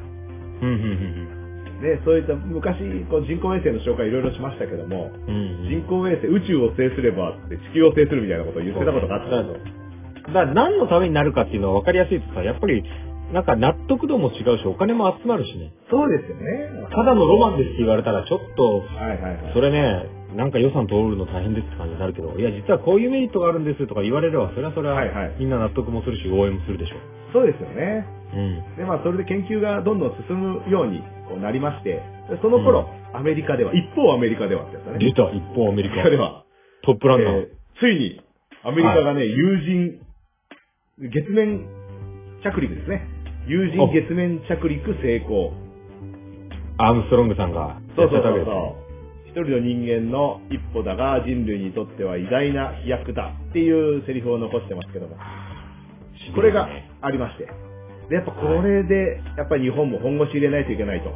うん。うん、うん、ね、そういった昔こう人工衛星の紹介いろいろしましたけども、うん。うん。人工衛星、宇宙を制すればって地球を制するみたいなことを言ってたことがあったんですよ。だから何のためになるかっていうのは分かりやすいとさ、やっぱり、なんか納得度も違うし、お金も集まるしね。そうですよね。ただのロマンですって言われたら、ちょっと、はいはいはい。それね、なんか予算通るの大変ですって感じになるけど、いや、実はこういうメリットがあるんですとか言われれば、それはそれははいはい、みんな納得もするし、応援もするでしょそうですよね。う。うん。で、まあ、それで研究がどんどん進むようになりまして、でその頃、アメリカでは、一方アメリカではってやつだね。出た、一方アメリカ。では、トップランナー。えーついに、アメリカがね、有人、月面着陸ですね。有人月面着陸成功。アームストロングさんがそうそうそうそう。一人の人間の一歩だが人類にとっては偉大な飛躍だっていうセリフを残してますけども。これがありまして。で、やっぱこれで、やっぱり日本も本腰入れないといけないと。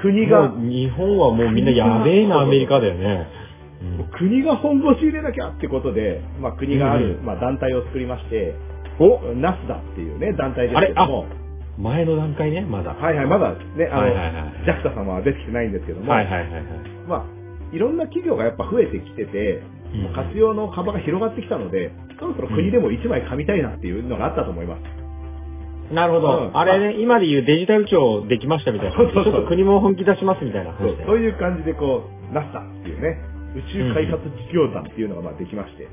国が、日本はもうみんなやべえな、アメリカだよね。うん国が本腰入れなきゃってことで、まあ国がある、うんまあ団体を作りまして、おナスダっていうね、団体ですけども、前の段階ね、まだ。はいはい、まだね、あの、はいはいはい JAXA 様は出てきてないんですけども、はいはいはいはい。まあ、いろんな企業がやっぱ増えてきてて、うん活用の幅が広がってきたので、そろそろ国でも一枚噛みたいなっていうのがあったと思います。なるほど。うんあれね、今で言うデジタル庁できましたみたいな。そうそうそうちょっと国も本気出しますみたいなそうそういう感じでこう、NASA っていうね、宇宙開発事業団っていうのがまあできまして、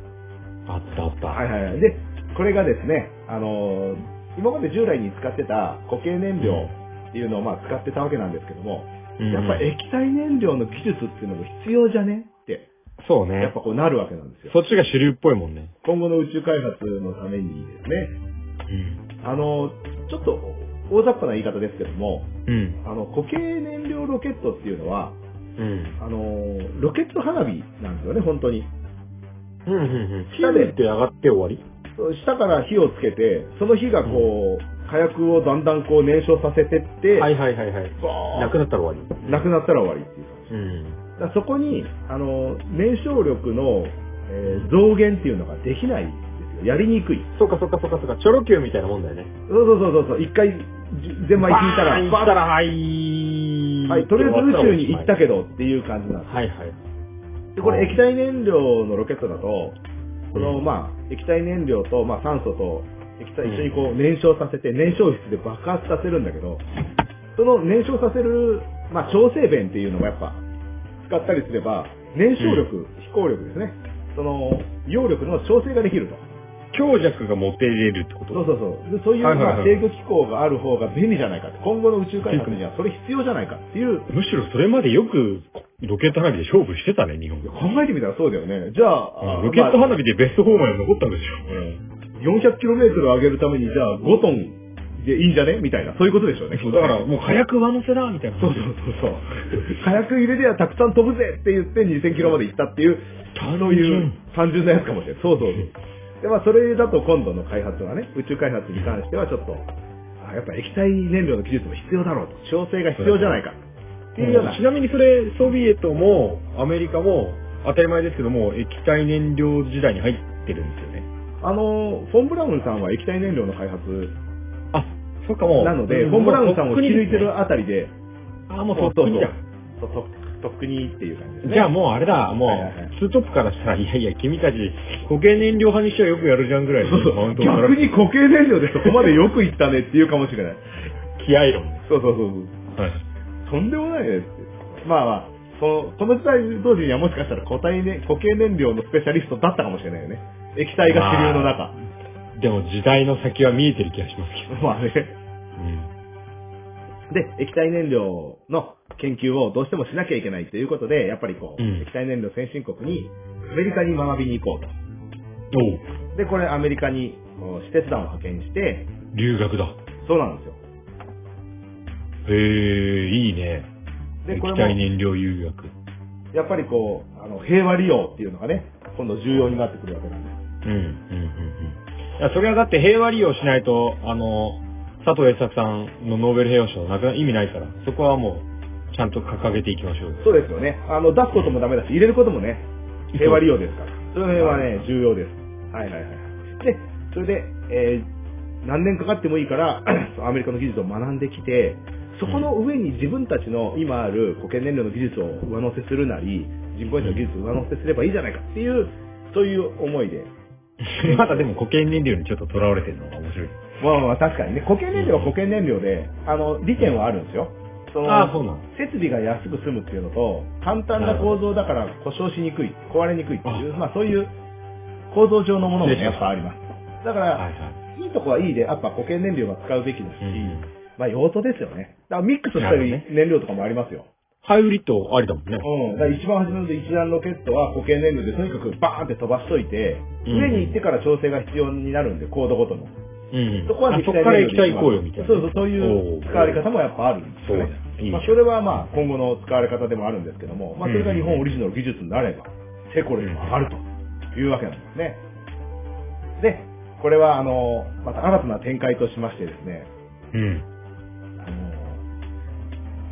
あったあった。はいはいはい。で、これがですね、あのー今まで従来に使ってた固形燃料っていうのをまあ使ってたわけなんですけども、うんやっぱ液体燃料の技術っていうのも必要じゃね？って、そうねやっぱ。こうなるわけなんですよ。そっちが主流っぽいもんね。今後の宇宙開発のためにですね、うん。あの、ちょっと大雑把な言い方ですけども、うん。あの、固形燃料ロケットっていうのは、うん。あの、ロケット花火なんですよね、本当に。うん。うん。下でって上がって終わり？下から火をつけて、その火がこう、火薬をだんだんこう燃焼させてって、はいはいはいはい。なくなったら終わり。なくなったら終わりっていう感じ。うん。そこに、あの、燃焼力の、えー増減っていうのができないんですよ。やりにくい。そうかそうかそうかそうか。チョロ Q みたいなもんだよね。そうそうそうそう。一回、じゼンマイ引いたら、バーン行ったら、はい。はい、とりあえず宇宙に行ったけどっていう感じなんです。はいはい。で、これ液体燃料のロケットだと、この、うんまあ、液体燃料と、まあ、酸素と液体一緒にこう燃焼させて、燃焼室で爆発させるんだけど、その燃焼させる、まあ、調整弁っていうのもやっぱ、使ったりすれば、燃焼力、飛行力ですね。その、揚力の調整ができると。強弱が持てれるってこと？そうそうそう。でそういう、まあ、制御機構がある方が便利じゃないか。今後の宇宙開発にはそれ必要じゃないかっていう、むしろそれまでよくロケット花火で勝負してたね、日本が。考えてみたらそうだよね。じゃあ、ロケットまあ花火でベスト4まで残ったんですよ。400km 上げるために、じゃあ5トンでいいんじゃね？みたいな、そういうことでしょうね。そうだからもう火薬上乗せだみたいな。そうそうそうそう。火薬入れてはたくさん飛ぶぜって言って2000キロまで行ったっていう、そういう単純なやつかもしれない。そうそうそう。で、まあそれだと今度の開発はね、宇宙開発に関してはちょっと、あやっぱ液体燃料の技術も必要だろうと。調整が必要じゃないか。っていうような。ちなみにそれ、ソビエトもアメリカも当たり前ですけども、液体燃料時代に入ってるんですよね。あの、フォン・ブラウンさんは液体燃料の開発あ、そっかもう。なので、うんフォン・ブラウンさんを引き抜いてるあたりで、あ、もうとっくにだ。そうそうとっくにっていう感じですね。じゃあもうあれだ、もうツートップからしたら、いやいや、君たち、固形燃料派にしてはよくやるじゃんぐらいの逆に固形燃料でそこまでよくいったねっていうかもしれない。気合い論。そうそうそうそう。はい。とんでもないねって。まあまあ、その、この時代当時にはもしかしたら固体ね、固形燃料のスペシャリストだったかもしれないよね。液体が主流の中。でも時代の先は見えてる気がしますけど。まあね。うん。で、液体燃料の研究をどうしてもしなきゃいけないということで、やっぱりこう、うん液体燃料先進国に、アメリカに学びに行こうと。で、これアメリカにこう使節団を派遣して、留学だ。そうなんですよ。へえ、いいね。で、液これも、体燃料留学。やっぱりこう、あの、平和利用っていうのがね、今度重要になってくるわけなんです。うん、うん、うん、うん。いや、それはだって平和利用しないと、あの、佐藤栄作さんのノーベル平和賞なくな意味ないから、そこはもう、ちゃんと掲げていきましょうよ。そうですよね。あの、出すこともダメだし、入れることもね、平和利用ですから。その辺はね、重要です。はいはいはい。で、それで、えー何年かかってもいいから、アメリカの技術を学んできて、そこの上に自分たちの今ある固形燃料の技術を上乗せするなり、人工衛星の技術を上乗せすればいいじゃないかっていう、そういう思いで。まだでも固形燃料にちょっと囚われてるのが面白い。まあまあ確かにね、固形燃料は固形燃料で、あの、利点はあるんですよ。そのああ、そうなの。設備が安く済むっていうのと、簡単な構造だから故障しにくい、壊れにくいっていう、まあそういう構造上のものもやっぱあります。だから、はいはい。とこはいいで、やっぱ固形燃料は使うべきだし、うんまあ用途ですよね。だからミックスしたなるほどね燃料とかもありますよ。ハイブリッドありだもんね。うん。だから一番初めの一段ロケットは固形燃料でとにかくバーンって飛ばしといて、うん上に行ってから調整が必要になるんで、コードごとの。うん。そこはあそこから液体行こうよみたいな。そうそう、そういう使われ方もやっぱあるんですよね。そういいまあ、それはまあ今後の使われ方でもあるんですけども、まあそれが日本オリジナル技術になれば、成功率も上がるというわけなんですね。で、これはあの、また新たな展開としましてですね、うん。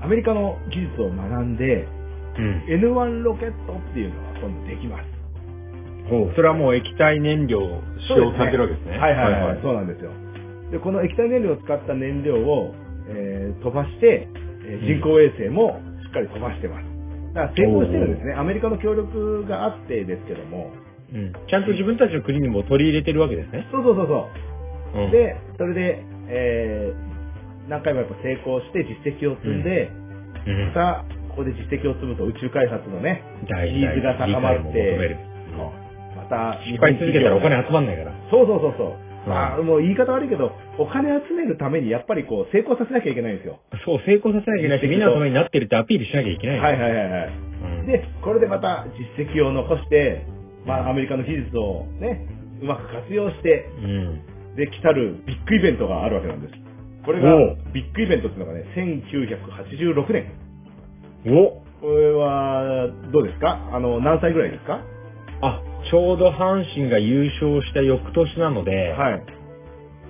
アメリカの技術を学んで、うん。N1 ロケットっていうのが今度できます。それはもう液体燃料使用されてるわけですね。はいはいはい、そうなんですよ。で、この液体燃料を使った燃料を、えー飛ばして、えー人工衛星もしっかり飛ばしてます。だから成功してるんですね。アメリカの協力があってですけども。うん。ちゃんと自分たちの国にも取り入れてるわけですね。そうそうそうそう。うん、で、それで、えー何回もやっぱ成功して実績を積んで、うん、また、ここで実績を積むと宇宙開発のね、ニーズが高まってまた、失敗し続けたらお金集まんないから。そうそうそうそう。うんまあ、もう言い方悪いけど、お金集めるためにやっぱりこう、成功させなきゃいけないんですよ。そう、成功させなきゃいけないし、みんなのためになってるってアピールしなきゃいけない。はいはいはいはい。うん、で、これでまた実績を残して、まあ、アメリカの技術をね、うまく活用して、うん。で、来たるビッグイベントがあるわけなんです。これがビッグイベントっていうのがね、1986年。おこれは、どうですか？あの、何歳ぐらいですか？あ、ちょうど阪神が優勝した翌年なので、はい。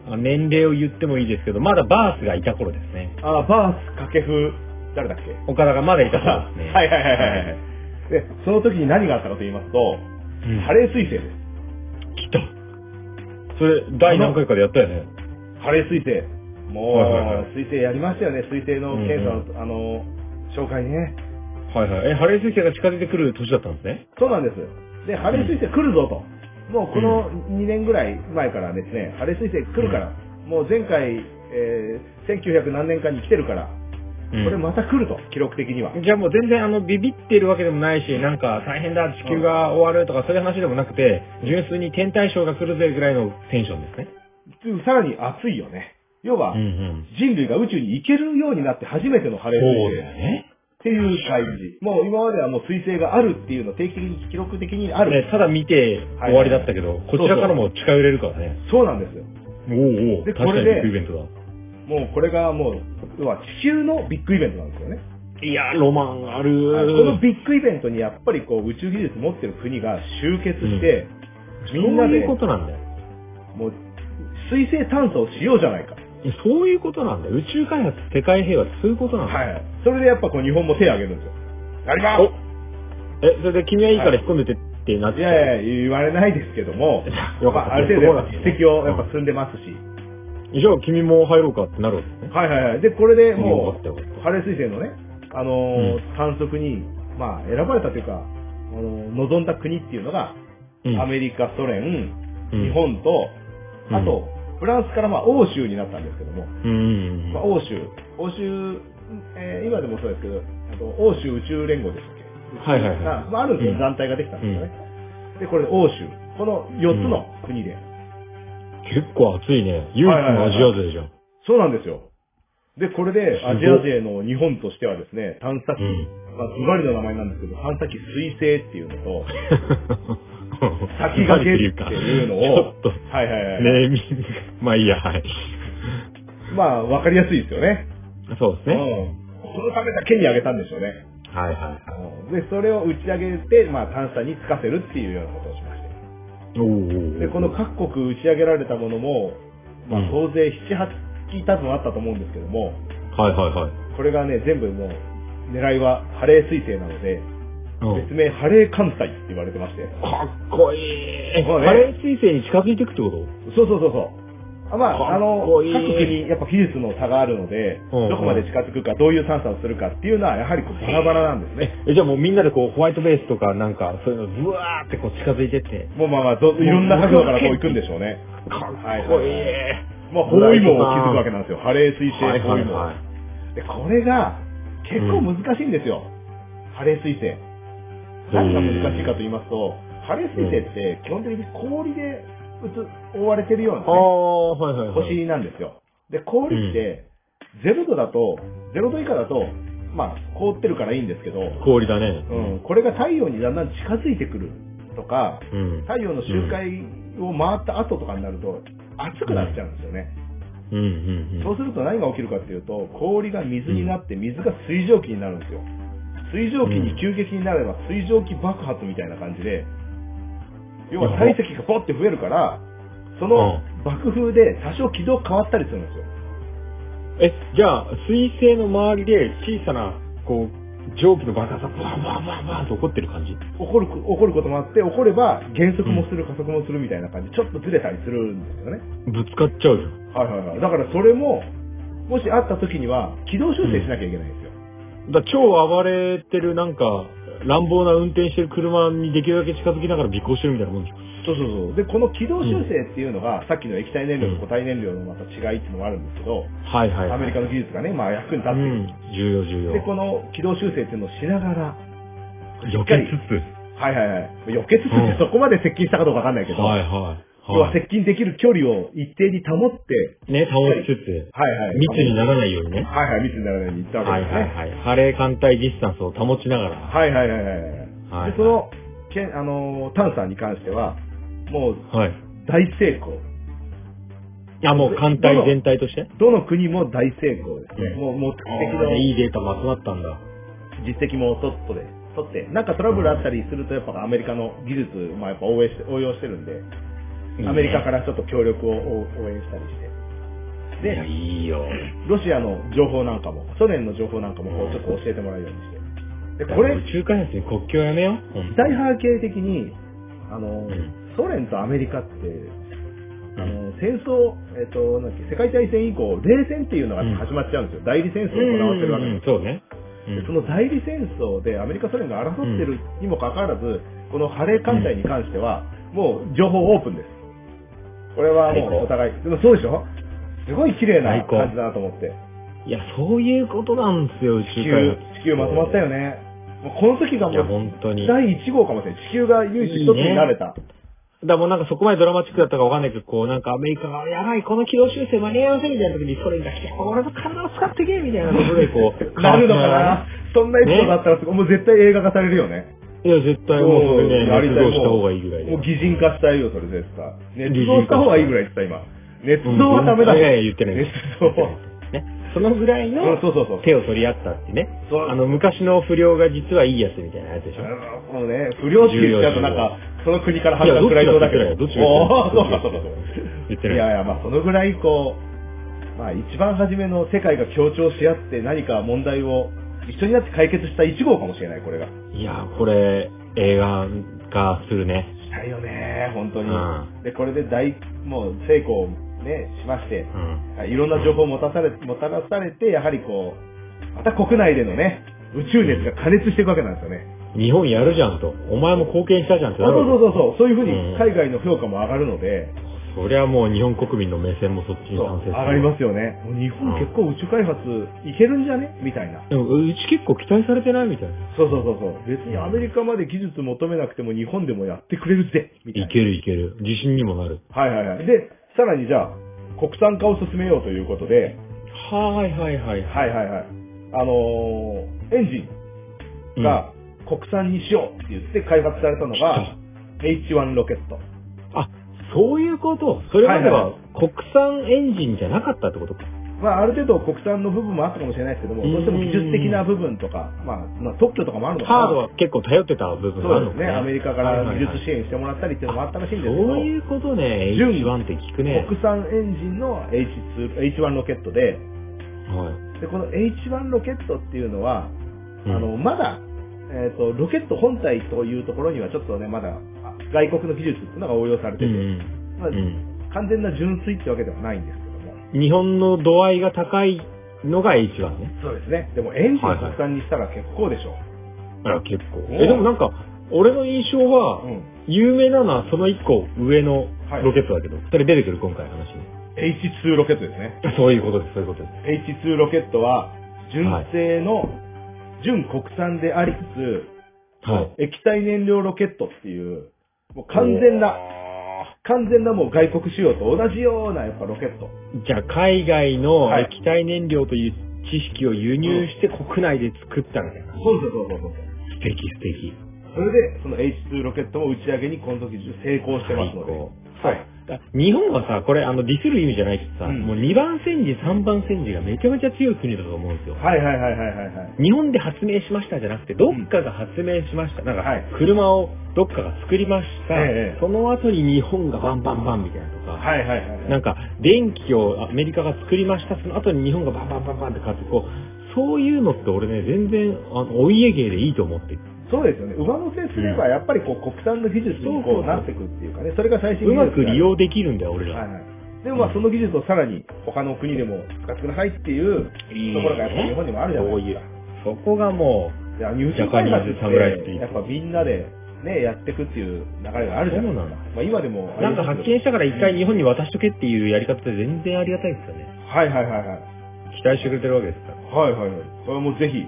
あ年齢を言ってもいいですけど、まだバースがいた頃ですね。あ、バース、掛布、誰だっけ？岡田がまだいた頃ですね。はいはいはいはいはい。で、その時に何があったかと言いますと、うんハレー彗星です。来た。それ、第何回かでやったよね。ハレー彗星。もう、はいはいはい彗星やりましたよね、彗星の検査の、あの、紹介ね。はいはい。え、ハレー彗星が近づいてくる年だったんですね？そうなんです。で、ハレー彗星来るぞと。もうこの2年ぐらい前からですね、ハレー彗星来るから、もう前回、えー、1900何年間に来てるから、うんこれまた来ると、記録的には。じゃあもう全然あのビビってるわけでもないし、なんか大変だ、地球が終わるとかそういう話でもなくて、純粋に天体ショーが来るぜぐらいのテンションですね。さらに熱いよね。要は、ん。人類が宇宙に行けるようになって初めてのハレーそう。だよね。っていう感じ。もう今まではもう彗星があるっていうの定期的に記録的にある。ねただ見て終わりだったけど、こちらからも近寄れるからね。そうなんですよ。おうおうでこれでッグイベントだ。もうこれがもう、要は地球のビッグイベントなんですよね。いや、ロマンあるはいこのビッグイベントにやっぱりこう宇宙技術持ってる国が集結して、みんなでそういうことなんだよ。もう水星探査をしようじゃないか。そういうことなんだよ。宇宙開発、世界平和ってそういうことなんだよ。はい。それでやっぱこう日本も手を挙げるんですよ。やりますえ、それで君はいいから引っ込んでてってなっていやいや、言われないですけども、よかったまあある程度やっぱ実績をやっぱ積んでますし。じゃあ君も入ろうかってなるわけですね。はいはいはい。で、これでよもうハレー彗星のね、あのー観測に、まあ、選ばれたというか、あのー望んだ国っていうのが、うんアメリカ、ソ連、うん日本と、うんあと、フランスからまあ欧州になったんですけども、うん。うんまあ、欧州、欧州、えー今でもそうですけど、あと欧州宇宙連合でしたっけ？はいはいはい。あまあ、ある団体ができたんですよね。で、これ欧州、この4つの国で。結構暑いね。唯一のアジア勢じゃん。そうなんですよ。で、これで、アジア勢の日本としてはですね、探査機、うん。まあ、ズバリの名前なんですけど、探査機水星っていうのと、先駆けっていうのを、ちょっと、はいはいはい。ネーミング。まあいいや、はい。まあ、わかりやすいですよね。そうですね。うん。そのためだけにあげたんでしょうね。はいはいで、それを打ち上げて、まあ、探査につかせるっていうようなことをしまして。い。おーで、この各国打ち上げられたものも、まあうん、総勢7、8機多分あったと思うんですけども、はいはいはい。これがね、全部もう、狙いはハレー彗星なので、うん別名ハレー艦隊って言われてまして。かっこいい。そうねハレー彗星に近づいていくってこと？そうそうそうそう。あまあ、あの各国やっぱ技術の差があるので、うんうんどこまで近づくか、どういう探査をするかっていうのは、やはりこうバラバラなんですね。え、じゃあもうみんなでこう、ホワイトベースとかなんか、そういうのブワーってこう近づいてって。もうまあまあ、どいろんな角度からこう行くんでしょうね。かはいっこいい。まあ、包囲網を築くわけなんですよ。ハレー彗星はい包囲網。で、これが結構難しいんですよ。ハレー彗星。何が難しいかと言いますと、ハレー彗星って基本的に氷でうつ覆われてるような、あね、あ、はいはいはい。星なんですよ。で、氷って、0度だと、0度以下だと、まあ、凍ってるからいいんですけど、氷だね。うん、これが太陽にだんだん近づいてくるとか、うん。太陽の周回を回った後とかになると、熱くなっちゃうんですよね。うんうんうん。そうすると何が起きるかっていうと、氷が水になって水が水蒸気になるんですよ。水蒸気に急激になれば水蒸気爆発みたいな感じで、要は体積がポッて増えるから、その爆風で多少軌道変わったりするんですよ。え、じゃあ、水星の周りで小さな、こう、蒸気の爆発がバンバンバンバンと起こってる感じ？起こる、起こることもあって、起これば減速もする、加速もするみたいな感じ、ちょっとずれたりするんですよね。ぶつかっちゃうじゃん。はいはいはい。だからそれも、もしあった時には、軌道修正しなきゃいけないんですよ。だ超暴れてるなんか、乱暴な運転してる車にできるだけ近づきながら尾行してるみたいなもんじゃん。そうそうそう。で、この軌道修正っていうのが、さっきの液体燃料と固体燃料のまた違いっていうのもあるんですけど、はいはい、はい。アメリカの技術がね、まあ役に立ってる。うん。重要重要。で、この軌道修正っていうのをしながら、避けつつ。はいはいはい。避けつつってそこまで接近したかどうかわかんないけど、はいはい。要は接近できる距離を一定に保って、ね、保ちつつ、はいはい。密にならないようにね。はいはい、密にならないように行ったわはいけですね。はいはい。ハレー艦隊ディスタンスを保ちながら。はいはいはいはいはい。はいで、その、けんあのー、探査に関しては、もうはい。大成功。あ、もう艦隊全体として？どの国も大成功ですね。うんもう、もう、あ敵のーいいデータも集まったんだ。実績も取っとで、取って、なんかトラブルあったりすると、やっぱアメリカの技術、まあやっぱ応援して、応用してるんで、アメリカからちょっと協力を応応援したりして。で、いいよ。ロシアの情報なんかも、ソ連の情報なんかもこうちょっと教えてもらうようにして。で、これ、宇宙開発に国境やめよう。大波形的に、あの、んソ連とアメリカって、あの、戦争、えっ、と、なんだっけ、世界大戦以降、冷戦っていうのが始まっちゃうんですよ。代理戦争を行われてるわけうんです。そうね。その代理戦争でアメリカ、ソ連が争ってるにもかかわらず、このハレー艦隊に関しては、もう情報オープンです。これはもうお互い、でもそうでしょ？すごい綺麗な感じだなと思って。いや、そういうことなんですよ、宇地球地球まとまったよね。この時がもう本当に。第1号かもしれない。地球が唯一一つになれた。だからもうなんかそこまでドラマチックだったかわかんないけど、こうなんかアメリカが、やばい、この軌道修正間に合いませんみたいな時にソ連が来て、俺の体を使ってけみたいなことでこう、なるのかな？そんなエピソードあったらもう絶対映画化されるよね。いや、絶対もうそれね、やりたい熱動した方がいいぐらいで。もう擬人化したいよ、それ絶対。熱動した方がいいぐらいって言った、今。熱うん動はダメだ。いやいや、言ってない。熱動は。ね。そのぐらいうんのそうそうそう。手を取り合ったってね。そうあの、昔の不良が実はいいやつみたいなやつでしょ。あのね、不良って言っちゃうとなんか、その国から判断食らいそうだけど。どっちがそうかそうかそうか。言ってない。いやいや、まあそのぐらいこう、まあ一番初めの世界が協調し合って何か問題を一緒になって解決した1号かもしれない、これが。いや、これ、映画化するね。したいよね、本当に。うで、これで大、もう成功ね、しまして、うん。いろんな情報をもたされ、もたらされて、やはりこう、また国内でのね、宇宙熱が加熱していくわけなんですよね。日本やるじゃんと。お前も貢献したじゃんってあなるそうそうそうそう、そういうふううんに海外の評価も上がるので、そりゃもう日本国民の目線もそっちに賛成する。上がりますよね。もう日本結構宇宙開発いけるんじゃね？みたいな。でも、うち結構期待されてないみたいな。そうそうそうそう。別にアメリカまで技術求めなくても日本でもやってくれるぜみたいな。いけるいける。自信にもなる。はいはいはい。で、さらにじゃあ、国産化を進めようということで、はいはいはい。はいはいはい。あのー、エンジンが国産にしようって言って開発されたのが、H1 ロケット。あ、そういうこと。それまでは国産エンジンじゃなかったってこと？か。まあ、ある程度国産の部分もあったかもしれないですけども、うんどうしても技術的な部分とか、まあ、まあ、特許とかもあるのかな。ハードは結構頼ってた部分があるのかそうですね。アメリカから技術支援援してもらったりっていうのもあったらしいんですけど、そういうことね。純 H1 って聞くね。国産エンジンの H2、H1 ロケットで、はい。で、この H1 ロケットっていうのは、うんあの、まだ、えっ、と、ロケット本体というところにはちょっとね、まだ、あ外国の技術っていうのが応用されてて、うんまあ完全な純粋ってわけではないんですけども。日本の度合いが高いのが H1 ね。そうですね。でもエンジンはいはい国産にしたら結構でしょあら、結構。うんえ、でもなんか、俺の印象う。は、ん。有名なのはその一個上のはいロケットだけど、それ出てくる今回の話に。H2 ロケットですね。そういうことです、そういうことです。H2 ロケットは、純正の、純国産でありつつ、はい。液体燃料ロケットっていう、もう完全な、完全なもう外国仕様と同じようなやっぱロケット。じゃあ、海外のはい液体燃料という知識を輸入して国内で作ったみたいな。そうそうそうそうそう。素敵素敵。それで、その H2 ロケットも打ち上げにこの時中成功してますので。最高はい。だ日本はさ、これあのディスる意味じゃないけどさ、うんもう2番戦時、3番戦時がめちゃめちゃ強い国だと思うんですよ。はいはいはいはいはいはい。日本で発明しましたじゃなくて、どっかが発明しました。なんかはい、車をどっかが作りました。ええその後に日本がバンバンバンみたいなとか、はいはいはいはい。なんか、電気をアメリカが作りました。その後に日本がバンバンバンバンって変わって、こう、そういうのって俺ね、全然、あの、お家芸でいいと思ってる。そうですよね。上乗せすれば、やっぱりこう、国産の技術にそうそうそうこうなっていくっていうかね、それが最新うま技術く利用できるんだよ、俺ら。はいはい。でもまあ、その技術をさらに他の国でも使ってくださいっていうところがやっぱり日本にもあるじゃないですか。そこがもいや、入手開発っジャパニーズ侍ってやっぱみんなでね、やっていくっていう流れがあるじゃないですか。そうなんだまあ今でもう、なんか発見したから一回日本に渡しとけっていうやり方って全然ありがたいですよね。はいはいはいはい。期待してくれてるわけですから。はいはいはい。これはもうぜひ、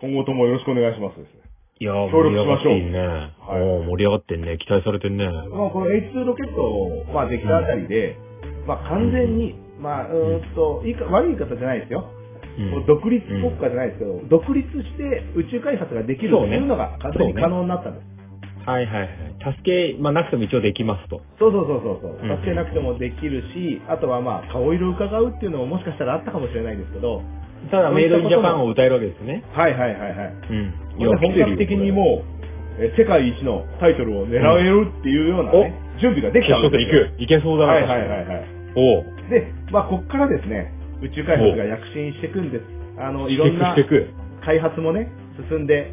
今後ともよろしくお願いしますですね。いやー、協力しましょう盛り上がっていいね。はい盛り上がってんね。期待されてんね。まあこの H2 ロケットを、まあできたあたりで、まあ完全に、まあ、うーんと、いいか、悪い言い方じゃないですよ。うん独立国家じゃないですけど、独立して宇宙開発ができるそうねっていうのが完全に可能になったんです。はいはいはい。助け、まあなくても一応できますと。そうそうそうそうそう。うん助けなくてもできるし、あとはまあ、顔色を伺うっていうのももしかしたらあったかもしれないんですけど、ただメイドインジャパンを歌えるわけですね。はいはいはいはい。うん。本格的にもう、え世界一のタイトルを狙えるっていうようなね、準備ができ決たんですよ。行く。いけそうだな。はいはいはいはい。おう。で、まあ、こっからですね、宇宙開発が躍進していくんです。あの、いろんな開発もね、進んで、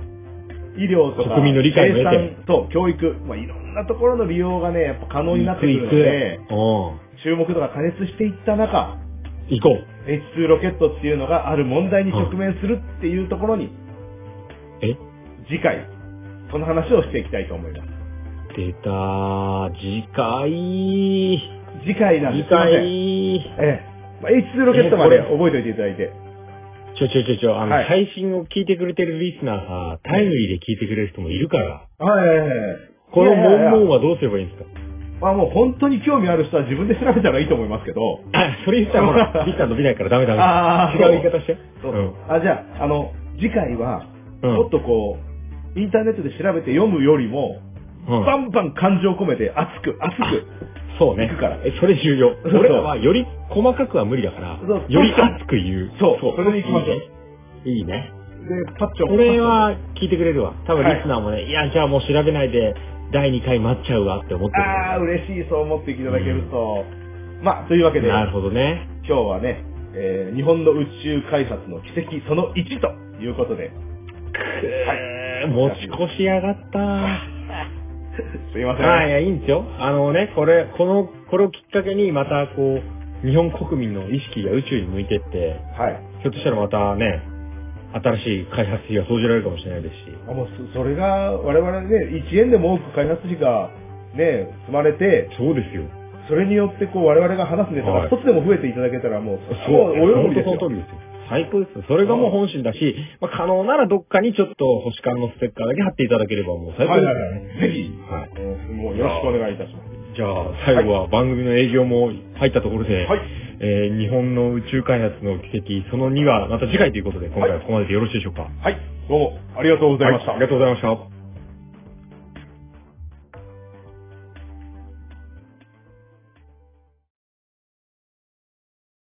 医療とか、国民の理解生産と教育、まあ、いろんなところの利用がね、やっぱ可能になってくるので。注目度が加熱していった中、行こう。H2 ロケットっていうのがある問題に直面するっていうところに、え？次回、その話をしていきたいと思います。出たー。次回。次回なんです次回。ええ。まあ、H2 ロケットまで覚えておいていただいて。ちょちょちょちょ、あの、はい配信を聞いてくれてるリスナーさ、タイムリーで聞いてくれる人もいるから。はいはいはい。この文言はどうすればいいんですか？まあもう本当に興味ある人は自分で調べたらいいと思いますけど。あ、それ言ったらほら、リスナー伸びないからダメダメ。あー違う言い方して。そううん。あ、じゃあ、あの、次回は、うんもっとこう、インターネットで調べて読むよりも、うんバンバン感情込めて熱く、熱く。そうね行くから。え、それ重要。そう俺らはより細かくは無理だからそう、より熱く言う。そうそれで行きましょういいね。で、パッチョン。これは聞いてくれるわ。多分はいリスナーもね、いや、じゃあもう調べないで、第2回待っちゃうわって思ってる。ああ、嬉しい、そう思っていただけると。まあ、というわけで、なるほどね。今日はね、えー日本の宇宙開発の奇跡その1ということで、くー持ち越しやがったすいません。はい、いや、いいんですよ。あのね、これ、この、これをきっかけにまたこう、日本国民の意識が宇宙に向いてって、はい。ひょっとしたらまたね、新しい開発費が投じられるかもしれないですし。あもうそそれが我々ね、1円でも多く開発費がね、積まれて、そうですよ。それによってこう我々が話すネタがはい一つでも増えていただけたらもう、そう、お喜びですよ。その通りですよ。最高ですよ。それがもう本心だし、まあ、可能ならどっかにちょっと星間のステッカーだけ貼っていただければもう最高はいですよはいはい。ぜひ、はいうんもうよろしくお願いいたします。じゃあ、最後は番組の営業も入ったところで、はい。えー日本の宇宙開発の奇跡、その2はまた次回ということで、今回はここまででよろしいでしょうか？はい。どうも、ありがとうございました。はありがとうございました。